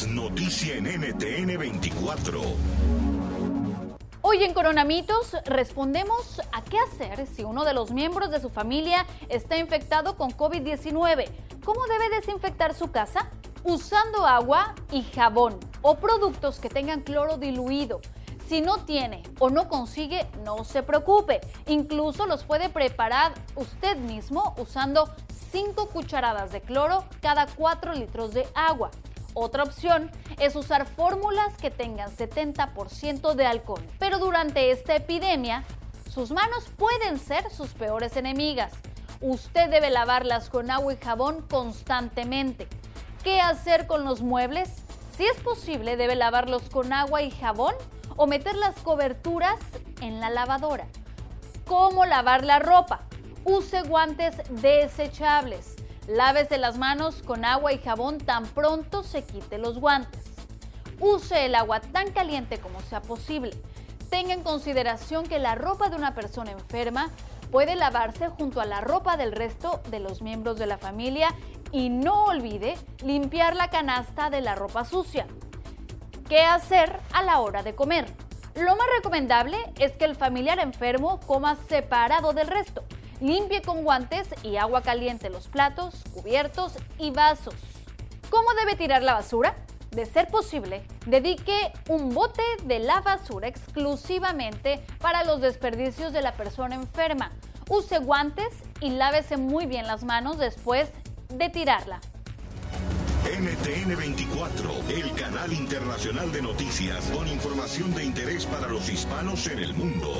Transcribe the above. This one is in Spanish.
noticia en NTN 24. Hoy en Coronamitos respondemos a qué hacer si uno de los miembros de su familia está infectado con COVID-19. ¿Cómo debe desinfectar su casa? Usando agua y jabón o productos que tengan cloro diluido. Si no tiene o no consigue, no se preocupe. Incluso los puede preparar usted mismo usando 5 cucharadas de cloro cada 4 litros de agua. Otra opción es usar fórmulas que tengan 70% de alcohol. Pero durante esta epidemia, sus manos pueden ser sus peores enemigas. Usted debe lavarlas con agua y jabón constantemente. ¿Qué hacer con los muebles? Si es posible, debe lavarlos con agua y jabón o meter las coberturas en la lavadora. ¿Cómo lavar la ropa? Use guantes desechables. Lávese las manos con agua y jabón tan pronto se quite los guantes. Use el agua tan caliente como sea posible. Tenga en consideración que la ropa de una persona enferma puede lavarse junto a la ropa del resto de los miembros de la familia y no olvide limpiar la canasta de la ropa sucia. ¿Qué hacer a la hora de comer? Lo más recomendable es que el familiar enfermo coma separado del resto. Limpie con guantes y agua caliente los platos, cubiertos y vasos. ¿Cómo debe tirar la basura? De ser posible, dedique un bote de la basura exclusivamente para los desperdicios de la persona enferma. Use guantes y lávese muy bien las manos después de tirarla. NTN 24, el canal internacional de noticias con información de interés para los hispanos en el mundo.